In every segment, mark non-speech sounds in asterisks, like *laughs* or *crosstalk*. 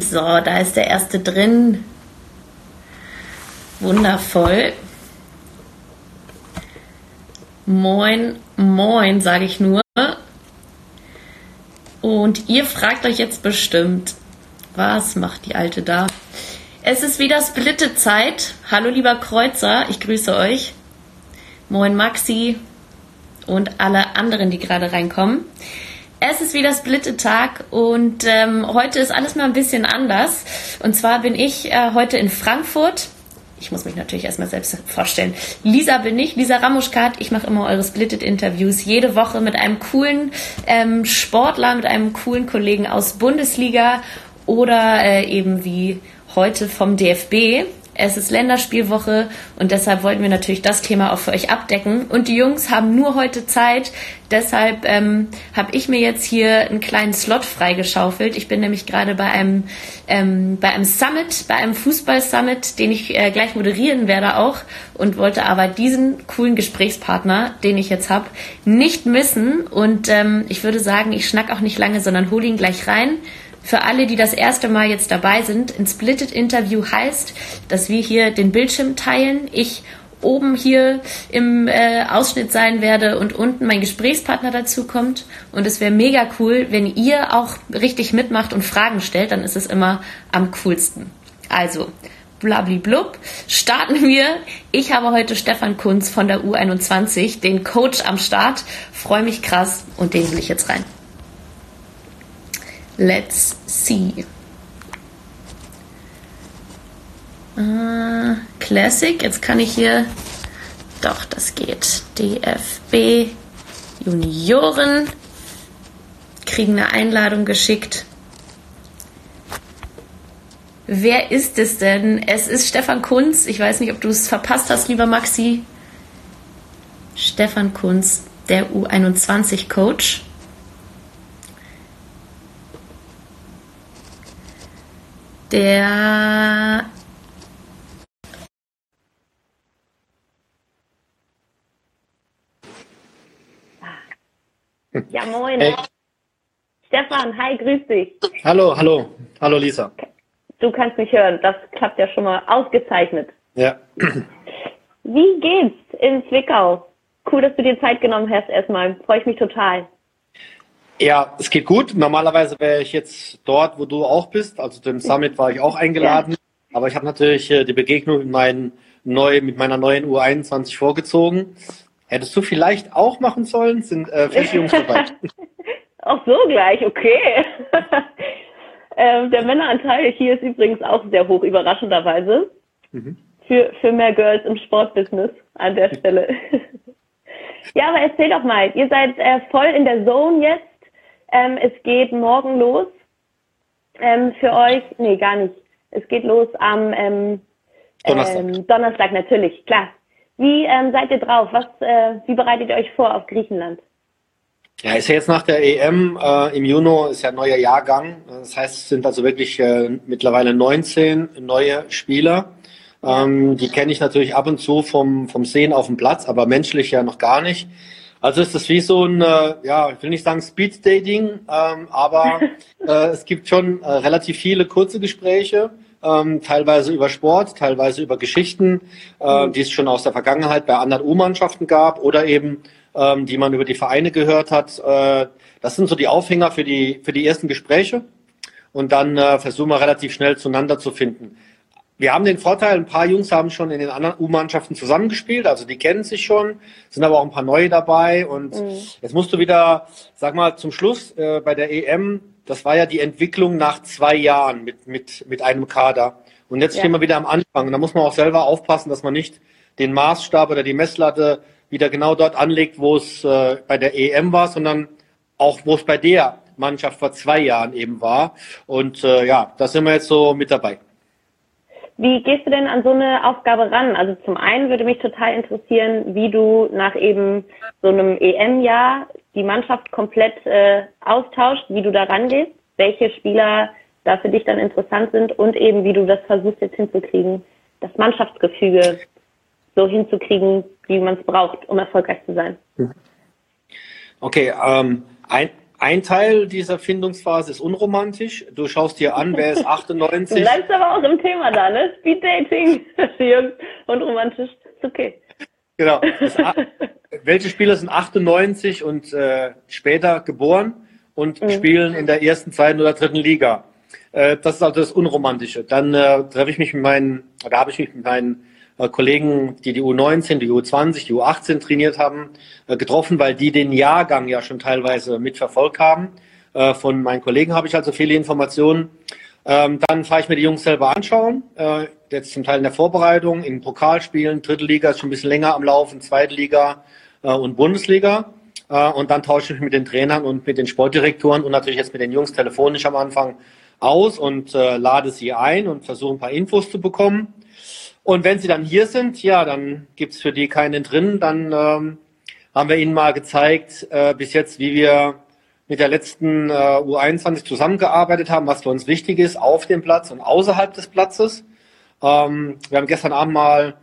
So, da ist der erste drin. Wundervoll. Moin, moin, sage ich nur. Und ihr fragt euch jetzt bestimmt, was macht die Alte da? Es ist wieder Splitte-Zeit. Hallo lieber Kreuzer, ich grüße euch. Moin Maxi und alle anderen, die gerade reinkommen. Es ist wieder Splitte-Tag und ähm, heute ist alles mal ein bisschen anders. Und zwar bin ich äh, heute in Frankfurt ich muss mich natürlich erstmal selbst vorstellen. Lisa bin ich, Lisa Ramuschkat. Ich mache immer eure Splitted-Interviews jede Woche mit einem coolen ähm, Sportler, mit einem coolen Kollegen aus Bundesliga oder äh, eben wie heute vom DFB. Es ist Länderspielwoche und deshalb wollten wir natürlich das Thema auch für euch abdecken. Und die Jungs haben nur heute Zeit. Deshalb ähm, habe ich mir jetzt hier einen kleinen Slot freigeschaufelt. Ich bin nämlich gerade bei einem ähm, bei einem Summit, bei einem Fußball-Summit, den ich äh, gleich moderieren werde auch und wollte aber diesen coolen Gesprächspartner, den ich jetzt habe, nicht missen. Und ähm, ich würde sagen, ich schnack auch nicht lange, sondern hole ihn gleich rein. Für alle, die das erste Mal jetzt dabei sind, ein Splitted Interview heißt, dass wir hier den Bildschirm teilen. Ich oben hier im äh, Ausschnitt sein werde und unten mein Gesprächspartner dazu kommt. Und es wäre mega cool, wenn ihr auch richtig mitmacht und Fragen stellt, dann ist es immer am coolsten. Also, blablablub, starten wir. Ich habe heute Stefan Kunz von der U21, den Coach am Start. Freue mich krass und den will ich jetzt rein. Let's see. Äh, Classic, jetzt kann ich hier. Doch, das geht. DFB Junioren kriegen eine Einladung geschickt. Wer ist es denn? Es ist Stefan Kunz. Ich weiß nicht, ob du es verpasst hast, lieber Maxi. Stefan Kunz, der U21-Coach. Der Ja, moin. Hey. Stefan, hi, grüß dich. Hallo, hallo. Hallo, Lisa. Du kannst mich hören. Das klappt ja schon mal ausgezeichnet. Ja. Wie geht's in Zwickau? Cool, dass du dir Zeit genommen hast erstmal. Freue ich mich total. Ja, es geht gut. Normalerweise wäre ich jetzt dort, wo du auch bist. Also dem Summit war ich auch eingeladen. Ja. Aber ich habe natürlich äh, die Begegnung mit, meinen neu, mit meiner neuen U21 vorgezogen. Hättest du vielleicht auch machen sollen? Sind äh, *laughs* Jungs dabei. Auch so gleich, okay. *laughs* ähm, der Männeranteil hier ist übrigens auch sehr hoch, überraschenderweise. Mhm. Für, für mehr Girls im Sportbusiness an der *laughs* Stelle. ja, aber erzähl doch mal, ihr seid äh, voll in der Zone jetzt ähm, es geht morgen los. Ähm, für euch, nee, gar nicht. Es geht los am ähm, Donnerstag. Ähm, Donnerstag, natürlich, klar. Wie ähm, seid ihr drauf? Was, äh, wie bereitet ihr euch vor auf Griechenland? Ja, ist ja jetzt nach der EM äh, im Juni, ist ja ein neuer Jahrgang. Das heißt, es sind also wirklich äh, mittlerweile 19 neue Spieler. Ähm, die kenne ich natürlich ab und zu vom, vom Sehen auf dem Platz, aber menschlich ja noch gar nicht. Also ist das wie so ein, äh, ja, ich will nicht sagen Speed Dating, ähm, aber *laughs* äh, es gibt schon äh, relativ viele kurze Gespräche, ähm, teilweise über Sport, teilweise über Geschichten, äh, mhm. die es schon aus der Vergangenheit bei anderen U-Mannschaften gab oder eben, ähm, die man über die Vereine gehört hat. Äh, das sind so die Aufhänger für die, für die ersten Gespräche. Und dann äh, versuchen wir relativ schnell zueinander zu finden wir haben den Vorteil, ein paar Jungs haben schon in den anderen U-Mannschaften zusammengespielt, also die kennen sich schon, sind aber auch ein paar neue dabei und mhm. jetzt musst du wieder, sag mal, zum Schluss äh, bei der EM, das war ja die Entwicklung nach zwei Jahren mit, mit, mit einem Kader. Und jetzt ja. stehen wir wieder am Anfang. Und da muss man auch selber aufpassen, dass man nicht den Maßstab oder die Messlatte wieder genau dort anlegt, wo es äh, bei der EM war, sondern auch wo es bei der Mannschaft vor zwei Jahren eben war. Und äh, ja, da sind wir jetzt so mit dabei. Wie gehst du denn an so eine Aufgabe ran? Also zum einen würde mich total interessieren, wie du nach eben so einem EM-Jahr die Mannschaft komplett äh, austauscht, wie du da rangehst, welche Spieler da für dich dann interessant sind und eben wie du das versuchst jetzt hinzukriegen, das Mannschaftsgefüge so hinzukriegen, wie man es braucht, um erfolgreich zu sein. Okay, ähm, ein, ein Teil dieser Findungsphase ist unromantisch. Du schaust dir an, wer ist *laughs* 98. Du bleibst aber auch im Thema da, ne? Speed Dating, *laughs* jung, unromantisch, ist okay. Genau. *laughs* welche Spieler sind 98 und äh, später geboren und mhm. spielen in der ersten, zweiten oder dritten Liga? Äh, das ist also das Unromantische. Dann äh, treffe ich mich mit meinen, oder habe ich mich mit meinen Kollegen, die die U19, die U20, die U18 trainiert haben, äh, getroffen, weil die den Jahrgang ja schon teilweise mitverfolgt haben. Äh, von meinen Kollegen habe ich also viele Informationen. Ähm, dann fahre ich mir die Jungs selber anschauen, äh, jetzt zum Teil in der Vorbereitung, in Pokalspielen, Dritte Liga ist schon ein bisschen länger am Laufen, Zweite Liga äh, und Bundesliga. Äh, und dann tausche ich mich mit den Trainern und mit den Sportdirektoren und natürlich jetzt mit den Jungs telefonisch am Anfang aus und äh, lade sie ein und versuche ein paar Infos zu bekommen. Und wenn sie dann hier sind, ja, dann gibt's für die keinen drin. Dann ähm, haben wir ihnen mal gezeigt, äh, bis jetzt, wie wir mit der letzten äh, U21 zusammengearbeitet haben, was für uns wichtig ist, auf dem Platz und außerhalb des Platzes. Ähm, wir haben gestern Abend mal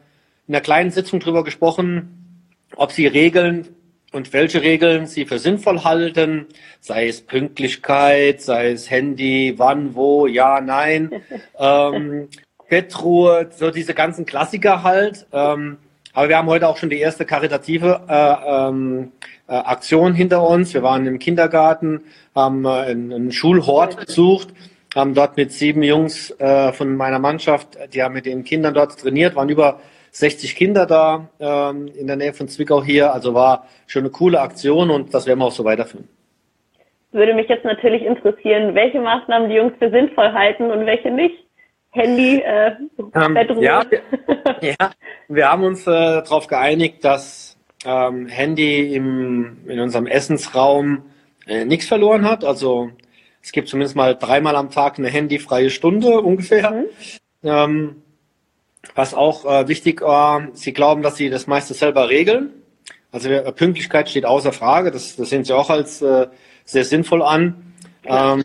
in einer kleinen Sitzung darüber gesprochen, ob sie Regeln und welche Regeln sie für sinnvoll halten, sei es Pünktlichkeit, sei es Handy, wann, wo, ja, nein, *laughs* ähm, Bettruhe, so diese ganzen Klassiker halt. Ähm, aber wir haben heute auch schon die erste karitative äh, ähm, äh, Aktion hinter uns. Wir waren im Kindergarten, haben äh, einen, Schulhort besucht, haben dort mit sieben Jungs äh, von meiner Mannschaft, die haben mit den Kindern dort trainiert, waren über 60 Kinder da ähm, in der Nähe von Zwickau hier. Also war schon eine coole Aktion und das werden wir auch so weiterführen. Würde mich jetzt natürlich interessieren, welche Maßnahmen die Jungs für sinnvoll halten und welche nicht. Handy, äh, ähm, ja, *laughs* ja, wir haben uns äh, darauf geeinigt, dass ähm, Handy im, in unserem Essensraum äh, nichts verloren hat. Also es gibt zumindest mal dreimal am Tag eine handyfreie Stunde ungefähr. Mhm. Ähm, was auch äh, wichtig war, sie glauben, dass sie das meiste selber regeln. Also Pünktlichkeit steht außer Frage, das, das sehen sie auch als äh, sehr sinnvoll an. Ähm,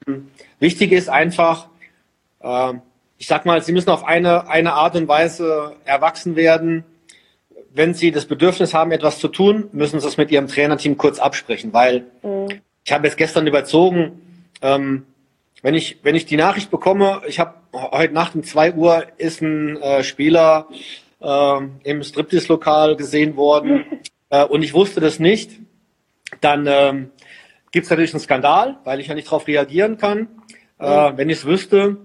wichtig ist einfach, äh, ich sag mal, sie müssen auf eine, eine Art und Weise erwachsen werden. Wenn sie das Bedürfnis haben, etwas zu tun, müssen sie es mit ihrem Trainerteam kurz absprechen, weil mhm. ich habe jetzt gestern überzogen, ähm, wenn ich, wenn ich die Nachricht bekomme, ich habe heute Nacht um zwei Uhr ist ein äh, Spieler äh, im Striptease-Lokal gesehen worden *laughs* äh, und ich wusste das nicht, dann ähm, gibt es natürlich einen Skandal, weil ich ja nicht darauf reagieren kann. Äh, wenn ich es wüsste,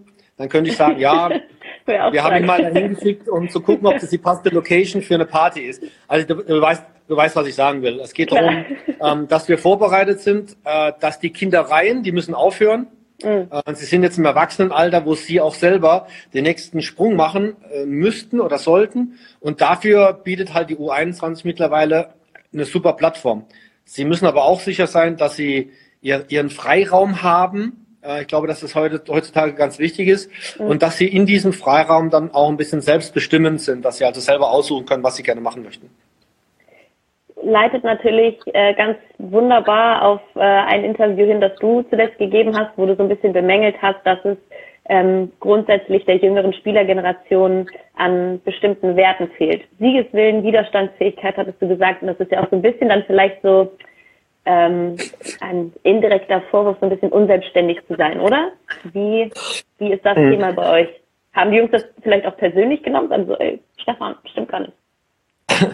dann könnte ich sagen, ja, *laughs* wir haben ihn mal dahin geschickt, um zu gucken, ob das die passende Location für eine Party ist. Also du, du weißt, du weißt, was ich sagen will. Es geht darum, *laughs* ähm, dass wir vorbereitet sind, äh, dass die Kindereien, die müssen aufhören. Mhm. Äh, sie sind jetzt im Erwachsenenalter, wo sie auch selber den nächsten Sprung machen äh, müssten oder sollten. Und dafür bietet halt die U21 mittlerweile eine super Plattform. Sie müssen aber auch sicher sein, dass sie ihr, ihren Freiraum haben. Äh, ich glaube, dass das heute, heutzutage ganz wichtig ist. Mhm. Und dass sie in diesem Freiraum dann auch ein bisschen selbstbestimmend sind, dass sie also selber aussuchen können, was sie gerne machen möchten leitet natürlich äh, ganz wunderbar auf äh, ein Interview hin, das du zuletzt gegeben hast, wo du so ein bisschen bemängelt hast, dass es ähm, grundsätzlich der jüngeren Spielergeneration an bestimmten Werten fehlt. Siegeswillen, Widerstandsfähigkeit hattest du gesagt, und das ist ja auch so ein bisschen dann vielleicht so ähm, ein indirekter Vorwurf, so ein bisschen unselbstständig zu sein, oder? Wie, wie ist das mhm. Thema bei euch? Haben die Jungs das vielleicht auch persönlich genommen? Also, ey, Stefan, stimmt gar nicht. *laughs*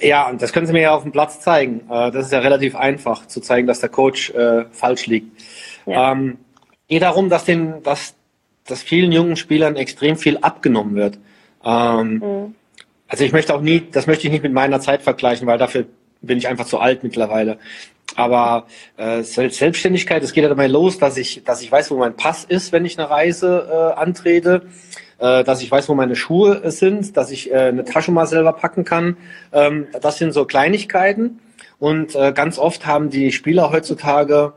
Ja, und das können Sie mir ja auf dem Platz zeigen. Äh, das ist ja relativ einfach zu zeigen, dass der Coach äh, falsch liegt. Ja. Ähm, geht darum, dass den, dass, dass vielen jungen Spielern extrem viel abgenommen wird. Ähm, mhm. Also ich möchte auch nie, das möchte ich nicht mit meiner Zeit vergleichen, weil dafür bin ich einfach zu alt mittlerweile. Aber äh, Selbstständigkeit, es geht ja dabei los, dass ich, dass ich weiß, wo mein Pass ist, wenn ich eine Reise äh, antrete äh, dass ich weiß, wo meine Schuhe sind, dass ich äh, eine Tasche mal selber packen kann. Ähm, das sind so Kleinigkeiten. Und äh, ganz oft haben die Spieler heutzutage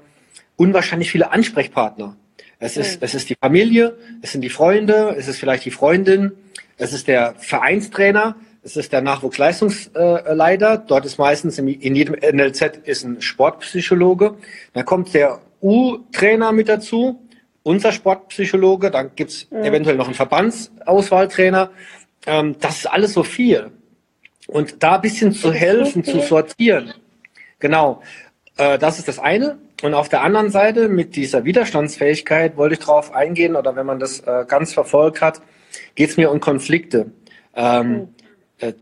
unwahrscheinlich viele Ansprechpartner. Es ist, es ist die Familie, es sind die Freunde, es ist vielleicht die Freundin, es ist der Vereinstrainer, es ist der Nachwuchsleistungsleiter. Dort ist meistens in jedem NLZ ist ein Sportpsychologe. Dann kommt der U-Trainer mit dazu unser Sportpsychologe, dann gibt's mhm. eventuell noch einen Verbandsauswahltrainer. Ähm, das ist alles so viel. Und da ein bisschen zu helfen, zu sortieren. Genau. Äh, das ist das eine. und auf der anderen Seite mit dieser Widerstandsfähigkeit wollte ich darauf eingehen, oder wenn man das äh, ganz verfolgt hat, geht es mir um Konflikte. Ähm, äh,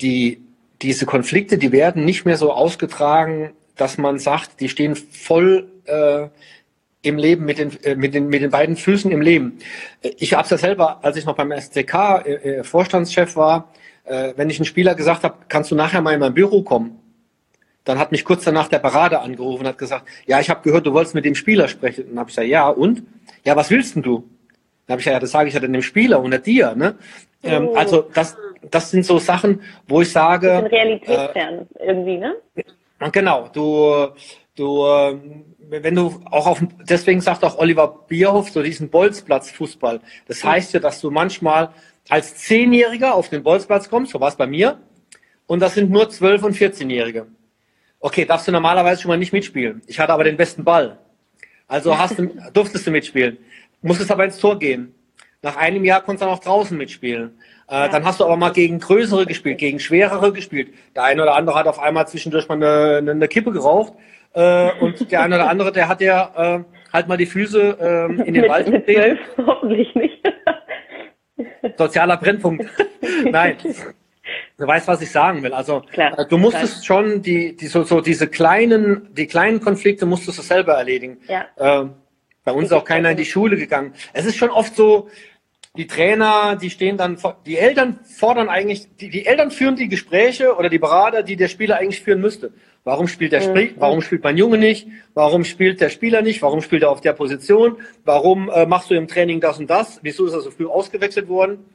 die, diese Konflikte, die werden nicht mehr so ausgetragen, dass man sagt, die stehen voll äh, im Leben mit den, äh, mit den, mit den beiden Füßen im Leben. Äh, ich habe es ja selber, als ich noch beim SCK äh, äh, Vorstandschef war, äh, wenn ich einen Spieler gesagt habe, kannst du nachher mal in mein Büro kommen? Dann hat mich kurz danach der Berater angerufen und hat gesagt, ja, ich habe gehört, du wolltest mit dem Spieler sprechen. Und dann habe ich gesagt, ja, und? Ja, was willst denn du? Dann habe ich gesagt, ja, das sage ich ja dem Spieler und nicht dir. Ne? Ähm, oh. also das, das sind so Sachen, wo ich sage. Realitätsfern äh, irgendwie, ne? Genau, du, du, ähm, wenn du auch auf, deswegen sagt auch Oliver Bierhoff so diesen Bolzplatz-Fußball. Das heißt ja, dass du manchmal als Zehnjähriger auf den Bolzplatz kommst, so war es bei mir, und das sind nur Zwölf- und Vierzehnjährige. Okay, darfst du normalerweise schon mal nicht mitspielen. Ich hatte aber den besten Ball. Also *laughs* hast du, durftest du mitspielen. Musstest aber ins Tor gehen. Nach einem Jahr konntest du dann auch draußen mitspielen. Äh, ja. Dann hast du aber mal gegen größere gespielt, gegen schwerere gespielt. Der eine oder andere hat auf einmal zwischendurch mal eine, eine, eine Kippe geraucht. Äh, und der eine oder andere, der hat ja äh, halt mal die Füße äh, in den mit, Wald mit zwölf, *laughs* hoffentlich nicht. Sozialer Brennpunkt. *laughs* Nein. Du weißt, was ich sagen will. Also klar, äh, du musstest klar. schon die, die so, so diese kleinen, die kleinen Konflikte musstest du selber erledigen. Ja. Äh, bei uns ist auch keiner in die Schule gegangen. Es ist schon oft so, die Trainer, die stehen dann, die Eltern fordern eigentlich, die, die Eltern führen die Gespräche oder die Berater, die der Spieler eigentlich führen müsste. Warum spielt der, mhm. warum spielt mein Junge nicht? Warum spielt der Spieler nicht? Warum spielt er auf der Position? Warum äh, machst du im Training das und das? Wieso ist er so früh ausgewechselt worden?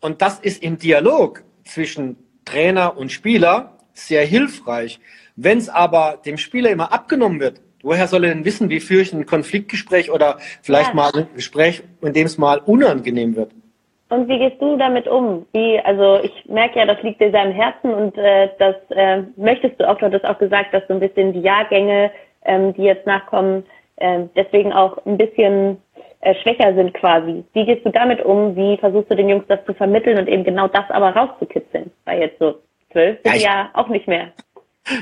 Und das ist im Dialog zwischen Trainer und Spieler sehr hilfreich. Wenn es aber dem Spieler immer abgenommen wird, woher soll er denn wissen, wie führe ich ein Konfliktgespräch oder vielleicht ja. mal ein Gespräch, in dem es mal unangenehm wird? Und wie gehst du damit um? Wie, also ich merke ja, das liegt dir sehr am Herzen und äh, das äh, möchtest du auch, du hattest auch gesagt, dass so ein bisschen die Jahrgänge, ähm, die jetzt nachkommen, äh, deswegen auch ein bisschen äh, schwächer sind quasi. Wie gehst du damit um? Wie versuchst du den Jungs das zu vermitteln und eben genau das aber rauszukitzeln? Weil jetzt so zwölf sind ja, ja auch nicht mehr.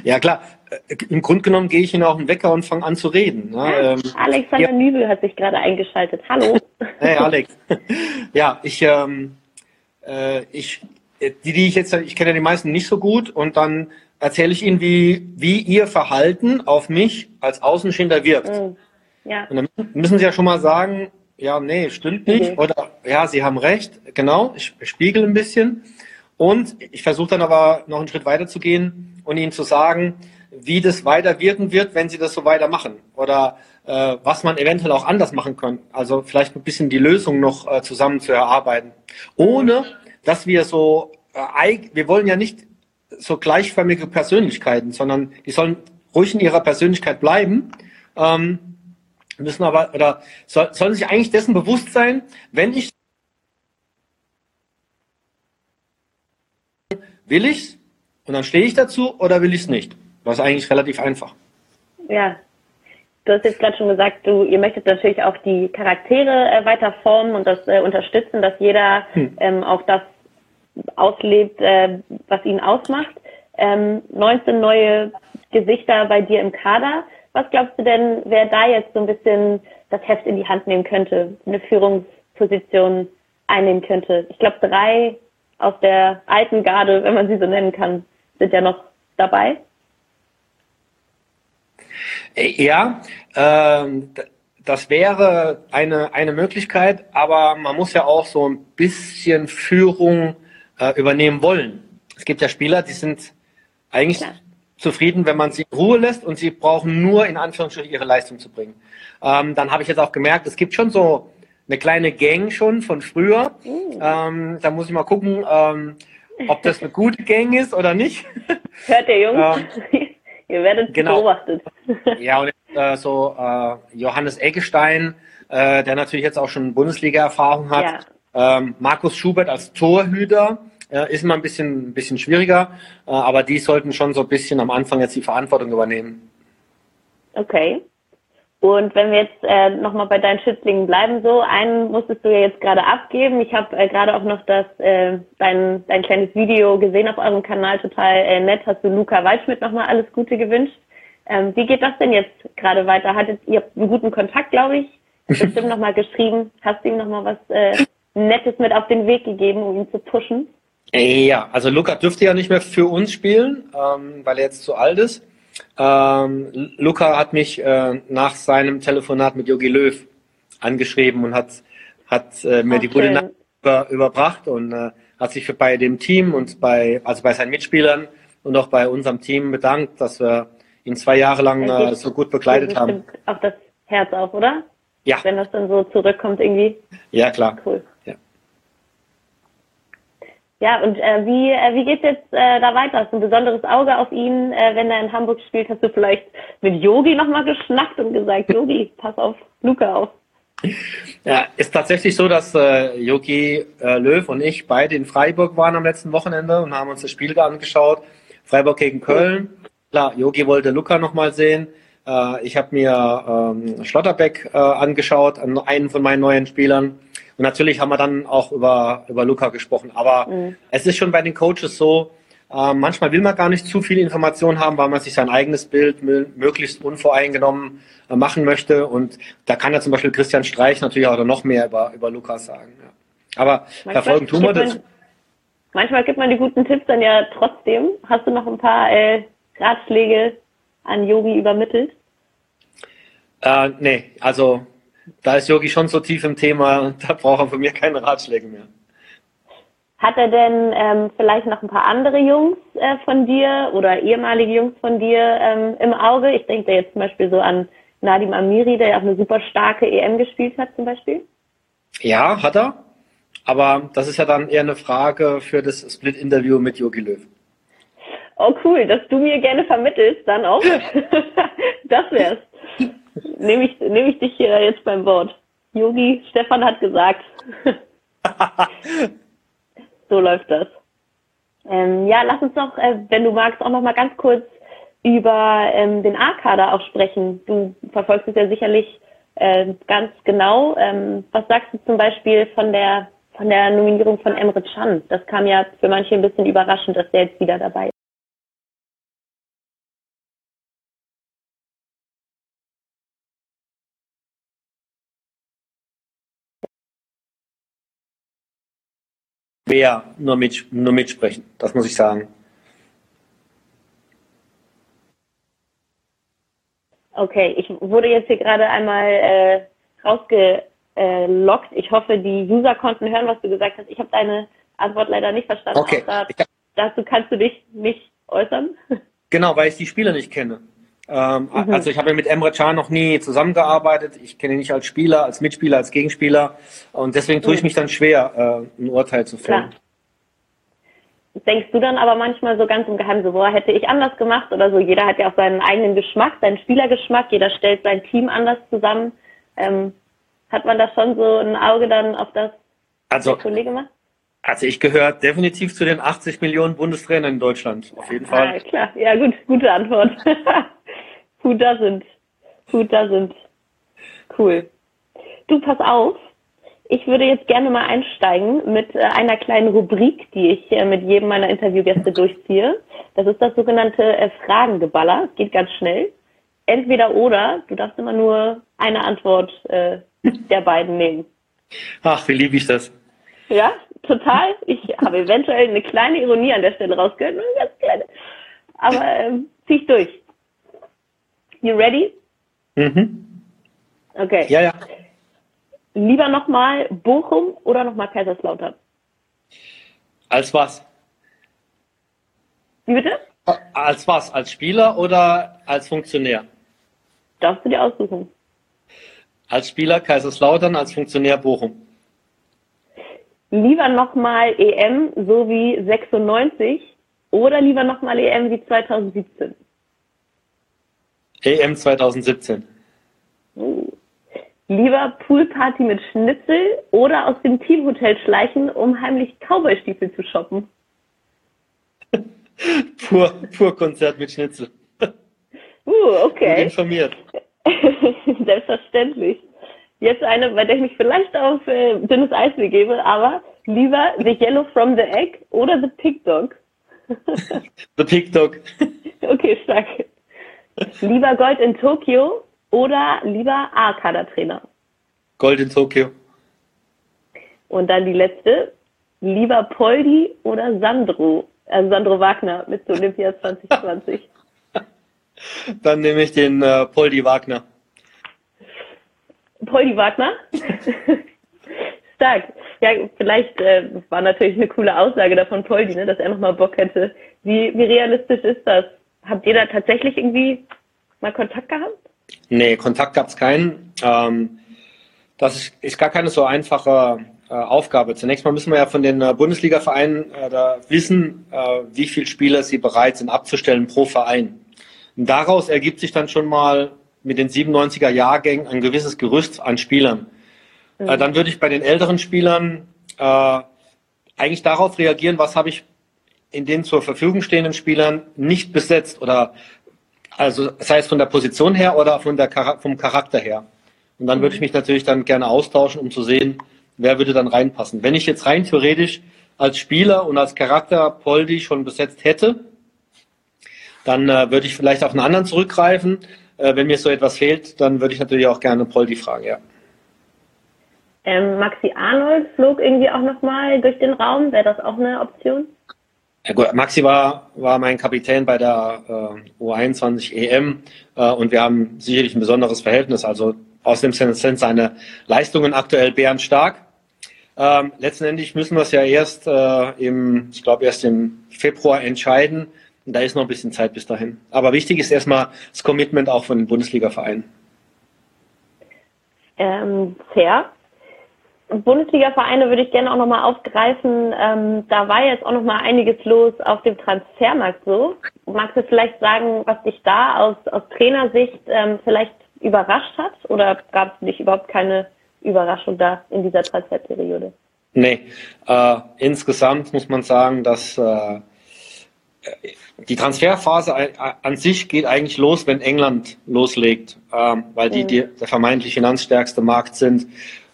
Ja klar, äh, im Grunde genommen gehe ich ihnen auch einen Wecker und fange an zu reden. Ne? Ja, ähm, Alexander ja. Nübel hat sich gerade eingeschaltet. Hallo. *laughs* Hey Alex. *laughs* Ja, ich, ähm, äh, ich, die, die ich jetzt, ich kenne ja die meisten nicht so gut und dann erzähle ich ihnen, wie, wie ihr Verhalten auf mich als Außenstehender wirkt. Mhm. Ja. Und dann müssen sie ja schon mal sagen, ja, nee, stimmt nicht. Mhm. Oder ja, sie haben recht. Genau, ich spiegel ein bisschen. Und ich versuche dann aber noch einen Schritt weiter zu gehen und ihnen zu sagen, wie das weiter wirken wird, wenn sie das so weitermachen. Oder äh, was man eventuell auch anders machen kann. Also vielleicht ein bisschen die Lösung noch äh, zusammen zu erarbeiten. Ohne, dass wir so, äh, wir wollen ja nicht so gleichförmige Persönlichkeiten, sondern die sollen ruhig in ihrer Persönlichkeit bleiben. Ähm, müssen aber, oder soll, sollen sich eigentlich dessen bewusst sein, wenn ich will ich's und dann stehe ich dazu oder will ich es nicht? Das ist eigentlich relativ einfach. Ja. Du hast jetzt gerade schon gesagt, du, ihr möchtet natürlich auch die Charaktere äh, weiter formen und das äh, unterstützen, dass jeder hm. ähm, auch das auslebt, äh, was ihn ausmacht. Ähm, 19 neue Gesichter bei dir im Kader. Was glaubst du denn, wer da jetzt so ein bisschen das Heft in die Hand nehmen könnte, eine Führungsposition einnehmen könnte? Ich glaube, drei aus der alten Garde, wenn man sie so nennen kann, sind ja noch dabei. Ja, ähm, das wäre eine, eine Möglichkeit, aber man muss ja auch so ein bisschen Führung äh, übernehmen wollen. Es gibt ja Spieler, die sind eigentlich Klar. zufrieden, wenn man sie in Ruhe lässt und sie brauchen nur in Anführungsstrichen ihre Leistung zu bringen. Ähm, dann habe ich jetzt auch gemerkt, es gibt schon so eine kleine Gang schon von früher. Mhm. Ähm, da muss ich mal gucken, ähm, ob das eine gute Gang ist oder nicht. *laughs* Hört ihr Jungs? Ähm, *laughs* Ihr werdet genau. beobachtet. *laughs* Ja, und äh, so äh, Johannes Eggestein, äh, der natürlich jetzt auch schon Bundesliga-Erfahrung hat. Ja. Ähm, Markus Schubert als Torhüter äh, ist immer ein bisschen, ein bisschen schwieriger, äh, aber die sollten schon so ein bisschen am Anfang jetzt die Verantwortung übernehmen. Okay. Und wenn wir jetzt äh, nochmal bei deinen Schützlingen bleiben, so einen musstest du ja jetzt gerade abgeben. Ich habe äh, gerade auch noch das äh, dein, dein kleines Video gesehen auf eurem Kanal, total äh, nett. Hast du Luca Waldschmidt nochmal alles Gute gewünscht? Ähm, wie geht das denn jetzt gerade weiter? Hattet ihr einen guten Kontakt, glaube ich? *laughs* Bestimmt nochmal geschrieben. Hast du ihm nochmal was äh, Nettes mit auf den Weg gegeben, um ihn zu pushen? Ja, also Luca dürfte ja nicht mehr für uns spielen, ähm, weil er jetzt zu alt ist. Ähm, Luca hat mich äh, nach seinem Telefonat mit Yogi Löw angeschrieben und hat, hat äh, mir Ach, die gute Nachricht über, überbracht und äh, hat sich für, bei dem Team und bei, also bei seinen Mitspielern und auch bei unserem Team bedankt, dass wir ihn zwei Jahre lang äh, so gut begleitet haben. Auch das Herz auf, oder? Ja. Wenn das dann so zurückkommt irgendwie. Ja, klar. Cool. Ja, und äh, wie, äh, wie geht's jetzt äh, da weiter? Hast du ein besonderes Auge auf ihn? Äh, wenn er in Hamburg spielt, hast du vielleicht mit Yogi nochmal geschnackt und gesagt, *laughs* Yogi, pass auf Luca auf. Ja, ist tatsächlich so, dass äh, Jogi äh, Löw und ich beide in Freiburg waren am letzten Wochenende und haben uns das Spiel angeschaut. Freiburg gegen Köln. Klar, Jogi wollte Luca nochmal sehen. Äh, ich habe mir ähm, Schlotterbeck äh, angeschaut, einen von meinen neuen Spielern. Und natürlich haben wir dann auch über, über Luca gesprochen. Aber mhm. es ist schon bei den Coaches so, äh, manchmal will man gar nicht zu viel Information haben, weil man sich sein eigenes Bild möglichst unvoreingenommen äh, machen möchte. Und da kann ja zum Beispiel Christian Streich natürlich auch noch mehr über, über Lukas sagen. Ja. Aber manchmal verfolgen tun wir das. manchmal gibt man die guten Tipps dann ja trotzdem. Hast du noch ein paar äh, Ratschläge an Yogi übermittelt? Äh, nee, also da ist Yogi schon so tief im Thema, da braucht er von mir keine Ratschläge mehr. Hat er denn ähm, vielleicht noch ein paar andere Jungs äh, von dir oder ehemalige Jungs von dir ähm, im Auge? Ich denke da jetzt zum Beispiel so an Nadim Amiri, der ja auch eine super starke EM gespielt hat zum Beispiel. Ja, hat er. Aber das ist ja dann eher eine Frage für das Split-Interview mit Jogi Löw. Oh cool, dass du mir gerne vermittelst, dann auch. *laughs* das wär's. Nehme ich, nehm ich dich hier jetzt beim Wort. Yogi, Stefan hat gesagt. *laughs* so läuft das. Ähm, ja, lass uns doch, äh, wenn du magst, auch noch mal ganz kurz über ähm, den A-Kader auch sprechen. Du verfolgst es ja sicherlich äh, ganz genau. Ähm, was sagst du zum Beispiel von der von der Nominierung von Emre Can? Das kam ja für manche ein bisschen überraschend, dass der jetzt wieder dabei ist. Schwer nur, mit, nur mitsprechen, das muss ich sagen. Okay, ich wurde jetzt hier gerade einmal äh, rausgelockt. Ich hoffe, die User konnten hören, was du gesagt hast. Ich habe deine Antwort leider nicht verstanden. Okay. Da, dazu kannst du dich nicht äußern. Genau, weil ich die Spieler nicht kenne. Ähm, mhm. Also ich habe mit Emre Can noch nie zusammengearbeitet. Ich kenne ihn nicht als Spieler, als Mitspieler, als Gegenspieler. Und deswegen tue ich mhm. mich dann schwer, äh, ein Urteil zu fällen. Klar. Denkst du dann aber manchmal so ganz im Geheimen so, boah, hätte ich anders gemacht oder so? Jeder hat ja auch seinen eigenen Geschmack, seinen Spielergeschmack. Jeder stellt sein Team anders zusammen. Ähm, hat man da schon so ein Auge dann auf das, also, der Kollege macht? Also ich gehöre definitiv zu den 80 Millionen Bundestrainern in Deutschland, auf jeden Fall. Ah, klar, ja gut, gute Antwort. *laughs* Who doesn't? Who doesn't? Cool. Du, pass auf. Ich würde jetzt gerne mal einsteigen mit äh, einer kleinen Rubrik, die ich äh, mit jedem meiner Interviewgäste durchziehe. Das ist das sogenannte äh, Fragengeballer. Geht ganz schnell. Entweder oder. Du darfst immer nur eine Antwort der beiden nehmen. Ach, wie liebe ich das. Ja, total. Ich habe eventuell eine kleine Ironie an der Stelle rausgehört, nur eine ganz kleine. Aber ähm, zieh ich durch. You ready? Mhm. Okay. Ja, ja. Lieber nochmal Bochum oder nochmal Kaiserslautern? Als was? Wie bitte? Als was? Als Spieler oder als Funktionär? Darfst du dir aussuchen. Als Spieler Kaiserslautern, als Funktionär Bochum. Lieber nochmal EM so wie 96 oder lieber nochmal EM wie 2017? EM 2017. Uh. Lieber Poolparty mit Schnitzel oder aus dem Teamhotel schleichen, um heimlich Cowboystiefel zu shoppen? *laughs* pur, pur Konzert mit Schnitzel. *laughs* Uh, okay. Bin informiert. *laughs* Selbstverständlich. Jetzt eine, bei der ich mich vielleicht auf äh, dünnes Eis begebe, aber lieber The Yellow from the Egg oder The Pig Dog? the Pig Dog. Okay, stark. Lieber Gold in Tokio oder lieber A-Kader-Trainer? Gold in Tokio. Und dann die letzte. Lieber Poldi oder Sandro? Also Sandro Wagner mit Olympia *laughs* 2020. dann nehme ich den äh, Poldi Wagner. Poldi Wagner? *laughs* Stark. Ja, vielleicht äh, war natürlich eine coole Aussage davon Poldi, ne, dass er nochmal Bock hätte. Wie, wie realistisch ist das? Habt ihr da tatsächlich irgendwie mal Kontakt gehabt? Nee, Kontakt gab es keinen. Ähm, das ist, gar keine so einfache äh, Aufgabe. Zunächst mal müssen wir ja von den äh, Bundesliga-Vereinen äh, wissen, äh, wie viele Spieler sie bereit sind abzustellen pro Verein. Und daraus ergibt sich dann schon mal mit den 97er Jahrgängen ein gewisses Gerüst an Spielern. Mhm. Äh, dann würde ich bei den älteren Spielern äh, eigentlich darauf reagieren, was habe ich in den zur Verfügung stehenden Spielern nicht besetzt oder also sei es von der Position her oder von der, vom Charakter her. Und dann würde ich mich natürlich dann gerne austauschen, um zu sehen, wer würde dann reinpassen. Wenn ich jetzt rein theoretisch als Spieler und als Charakter Poldi schon besetzt hätte, dann äh, würde ich vielleicht auf einen anderen zurückgreifen. Äh, wenn mir so etwas fehlt, dann würde ich natürlich auch gerne Poldi fragen, ja. Ähm, Maxi Arnold flog irgendwie auch nochmal durch den Raum. Wäre das auch eine Option? Ja gut, Maxi war, war mein Kapitän bei der äh, U21 EM äh, und wir haben sicherlich ein besonderes Verhältnis. Also aus dem Sinne sind seine Leistungen aktuell bärenstark. Ähm, letztendlich müssen wir es ja erst äh, im, ich glaube erst im Februar entscheiden. Und da ist noch ein bisschen Zeit bis dahin. Aber wichtig ist erstmal das Commitment auch von den Bundesliga-Vereinen. Ähm, fair. Bundesliga-Vereine würde ich gerne auch nochmal aufgreifen. Ähm, da war jetzt auch nochmal einiges los auf dem Transfermarkt so. Magst du vielleicht sagen, was dich da aus, aus Trainersicht ähm, vielleicht überrascht hat? Oder gab es nicht überhaupt keine Überraschung da in dieser Transferperiode? Nee, äh, insgesamt muss man sagen, dass äh, die Transferphase an sich geht eigentlich los, wenn England loslegt, ähm, weil die, mhm. die der vermeintlich finanzstärkste Markt sind.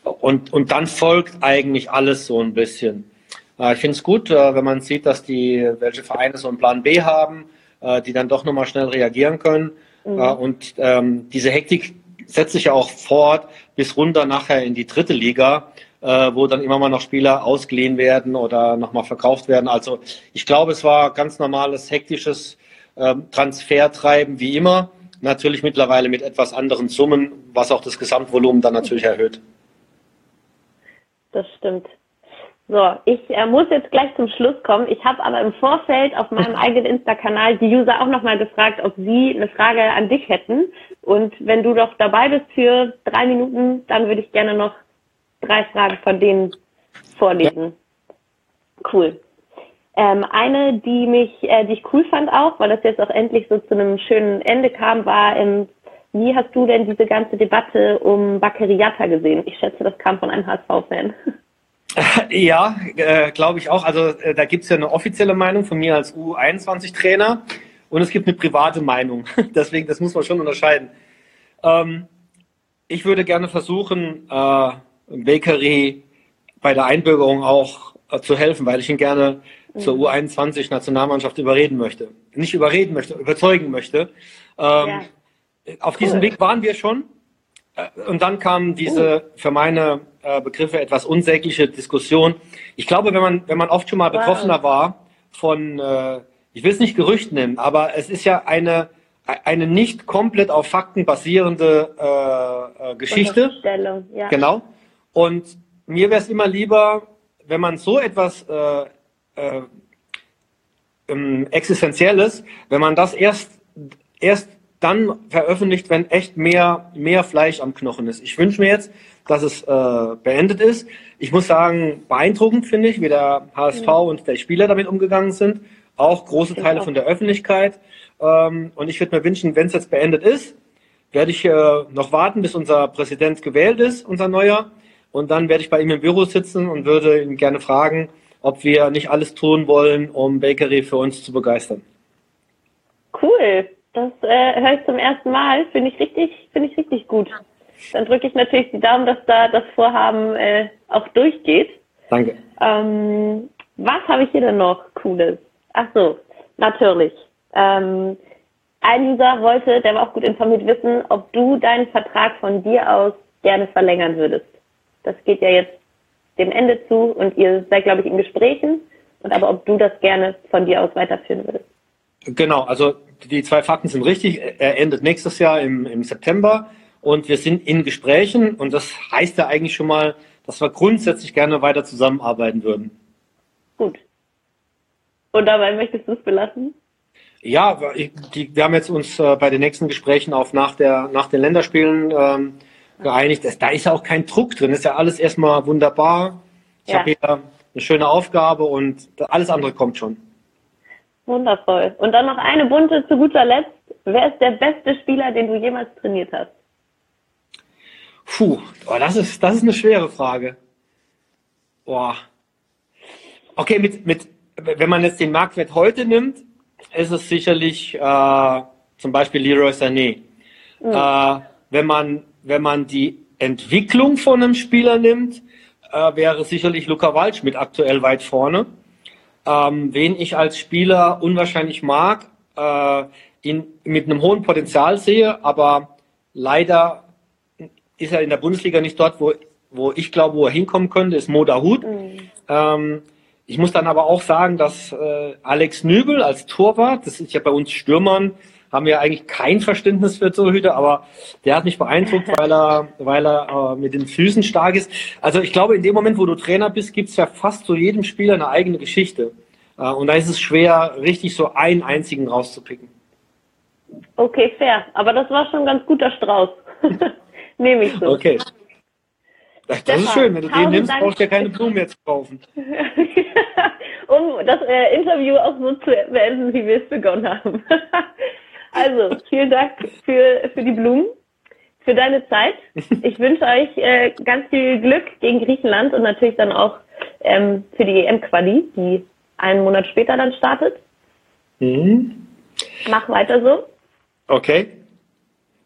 Und, und dann folgt eigentlich alles so ein bisschen. Äh, ich finde es gut, äh, wenn man sieht, dass die, welche Vereine so einen Plan B haben, äh, die dann doch nochmal schnell reagieren können. Mhm. und ähm, diese Hektik setzt sich ja auch fort bis runter nachher in die dritte Liga, wo dann immer mal noch Spieler ausgeliehen werden oder nochmal verkauft werden. Also ich glaube, es war ganz normales, hektisches ähm, Transfertreiben wie immer. Natürlich mittlerweile mit etwas anderen Summen, was auch das Gesamtvolumen dann natürlich erhöht das stimmt. So, ich äh, muss jetzt gleich zum Schluss kommen. Ich habe aber im Vorfeld auf meinem *laughs* eigenen Insta-Kanal die User auch nochmal gefragt, ob sie eine Frage an dich hätten. Und wenn du doch dabei bist für drei Minuten, dann würde ich gerne noch drei Fragen von denen vorlesen. Cool. Ähm, eine, die mich, äh, die ich cool fand auch, weil das jetzt auch endlich so zu einem schönen Ende kam, war, ähm, wie hast du denn diese ganze Debatte um Bakeriata gesehen? Ich schätze, das kam von einem HSV-Fan. *laughs* Ja, äh, glaube ich auch. Also äh, da gibt es ja eine offizielle Meinung von mir als U21-Trainer und es gibt eine private Meinung. *laughs* Deswegen, das muss man schon unterscheiden. Ähm, ich würde gerne versuchen, äh, Bakery bei der Einbürgerung auch äh, zu helfen, weil ich ihn gerne mhm. zur U21-Nationalmannschaft überreden möchte. Nicht überreden möchte, überzeugen möchte. Ähm, ja. Auf cool. diesem Weg waren wir schon. Äh, und dann kam diese oh. für meine äh, Begriffe etwas unsägliche Diskussion. Ich glaube, wenn man, wenn man oft schon mal Betroffener war von, äh, ich will es nicht Gerücht nennen, aber es ist ja eine, eine nicht komplett auf Fakten basierende äh, Geschichte. Ja. Genau. Und mir wäre es immer lieber, wenn man so etwas äh, äh, ähm, Existenzielles, wenn man das erst, erst dann veröffentlicht, wenn echt mehr, mehr Fleisch am Knochen ist. Ich wünsche mir jetzt, dass es äh, beendet ist. Ich muss sagen, beeindruckend finde ich, wie der HSV mhm. und der Spieler damit umgegangen sind. Auch große Teile von der Öffentlichkeit. Ähm, und ich würde mir wünschen, wenn es jetzt beendet ist, werde ich äh, noch warten, bis unser Präsident gewählt ist, unser neuer. Und dann werde ich bei ihm im Büro sitzen und würde ihn gerne fragen, ob wir nicht alles tun wollen, um Bakery für uns zu begeistern. Cool. Das äh, höre ich zum ersten Mal. Finde ich richtig, finde ich richtig gut. Dann drücke ich natürlich die Daumen, dass da das Vorhaben äh, auch durchgeht. Danke. Ähm, was habe ich hier denn noch Cooles? Ach so, natürlich. Ähm, Ein User wollte, der war auch gut informiert, wissen, ob du deinen Vertrag von dir aus gerne verlängern würdest. Das geht ja jetzt dem Ende zu und ihr seid, glaube ich, in Gesprächen. Und aber ob du das gerne von dir aus weiterführen würdest. Genau, also die zwei Fakten sind richtig. Er endet nächstes Jahr im, im September und wir sind in Gesprächen und das heißt ja eigentlich schon mal, dass wir grundsätzlich gerne weiter zusammenarbeiten würden. Gut. Und dabei möchtest du es belassen? Ja, die, wir haben jetzt uns äh, bei den nächsten Gesprächen auf nach, der, nach den Länderspielen ähm, geeinigt. Da ist ja auch kein Druck drin. Das ist ja alles erstmal wunderbar. Ich ja. habe hier eine schöne Aufgabe und alles andere kommt schon. Wundervoll. Und dann noch eine bunte zu guter Letzt. Wer ist der beste Spieler, den du jemals trainiert hast? Puh, oh, das, ist, das ist eine schwere Frage. Boah. Okay, mit, mit, wenn man jetzt den Marktwert heute nimmt, ist es sicherlich äh, zum Beispiel Leroy Sané. Mhm. Äh, wenn, man, wenn man die Entwicklung von einem Spieler nimmt, äh, wäre sicherlich Luca Waldschmidt aktuell weit vorne. Ähm, wen ich als Spieler unwahrscheinlich mag, äh, ihn mit einem hohen Potenzial sehe, aber leider ist er in der Bundesliga nicht dort, wo, wo ich glaube, wo er hinkommen könnte, ist Moda Hut. Mhm. Ähm, ich muss dann aber auch sagen, dass äh, Alex Nübel als Torwart, das ist ja bei uns Stürmern, haben wir eigentlich kein Verständnis für Torhüter, aber der hat mich beeindruckt, weil er, weil er äh, mit den Füßen stark ist. Also ich glaube, in dem Moment, wo du Trainer bist, gibt's ja fast zu jedem Spieler eine eigene Geschichte. Äh, und da ist es schwer, richtig so einen einzigen rauszupicken. Okay, fair. Aber das war schon ein ganz guter Strauß. *laughs* Nehme ich so. Okay. Das Stefan, ist schön, wenn du den nimmst, Dank. brauchst du ja keine Blumen mehr zu kaufen. *laughs* um das äh, Interview auch so zu beenden, wie wir es begonnen haben. *laughs* also, vielen Dank für, für die Blumen, für deine Zeit. Ich wünsche euch äh, ganz viel Glück gegen Griechenland und natürlich dann auch ähm, für die EM-Quali, die einen Monat später dann startet. Mhm. Mach weiter so. Okay.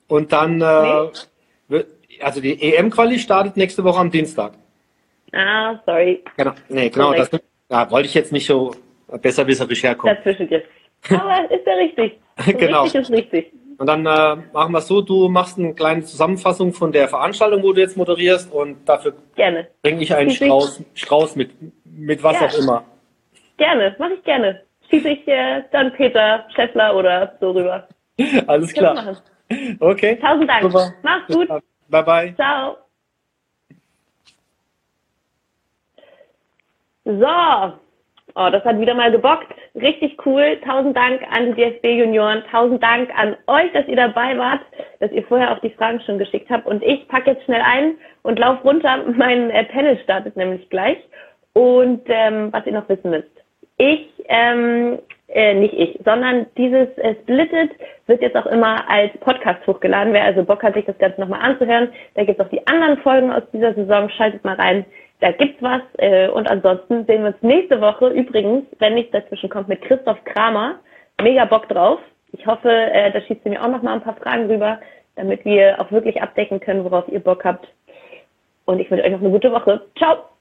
Und dann äh, nee also die EM-Quali startet nächste Woche am Dienstag. Ah, sorry. Genau, nee, genau, das ja, wollte ich jetzt nicht so besserwisserisch herkommen. Dazwischen jetzt. Aber ist ja richtig. *laughs* genau. Richtig ist richtig. Und dann äh, machen wir es so, du machst eine kleine Zusammenfassung von der Veranstaltung, wo du jetzt moderierst und dafür bringe ich einen Strauß, Strauß mit, mit was ja. auch immer. Gerne, mache ich gerne. Schieße ich äh, dann Peter Scheffler oder so rüber. *laughs* Alles klar. Okay. Tausend Dank. Super. Mach's gut. Bye bye. Ciao. So. Oh, das hat wieder mal gebockt. Richtig cool. Tausend Dank an die DFB Junioren. Tausend Dank an euch, dass ihr dabei wart, dass ihr vorher auch die Fragen schon geschickt habt. Und ich packe jetzt schnell ein und lauf runter. *laughs* Mein äh, Panel startet nämlich gleich. Und ähm, was ihr noch wissen müsst. Ich ähm, äh, nicht ich, sondern dieses äh, Splitted wird jetzt auch immer als Podcast hochgeladen. Wer also Bock hat, sich das Ganze nochmal anzuhören, da gibt es auch die anderen Folgen aus dieser Saison. Schaltet mal rein, da gibt's was. Äh, und ansonsten sehen wir uns nächste Woche übrigens, wenn nichts dazwischen kommt, mit Christoph Kramer. Mega Bock drauf. Ich hoffe, äh, da schießt ihr mir auch nochmal ein paar Fragen rüber, damit wir auch wirklich abdecken können, worauf ihr Bock habt. Und ich wünsche euch noch eine gute Woche. Ciao!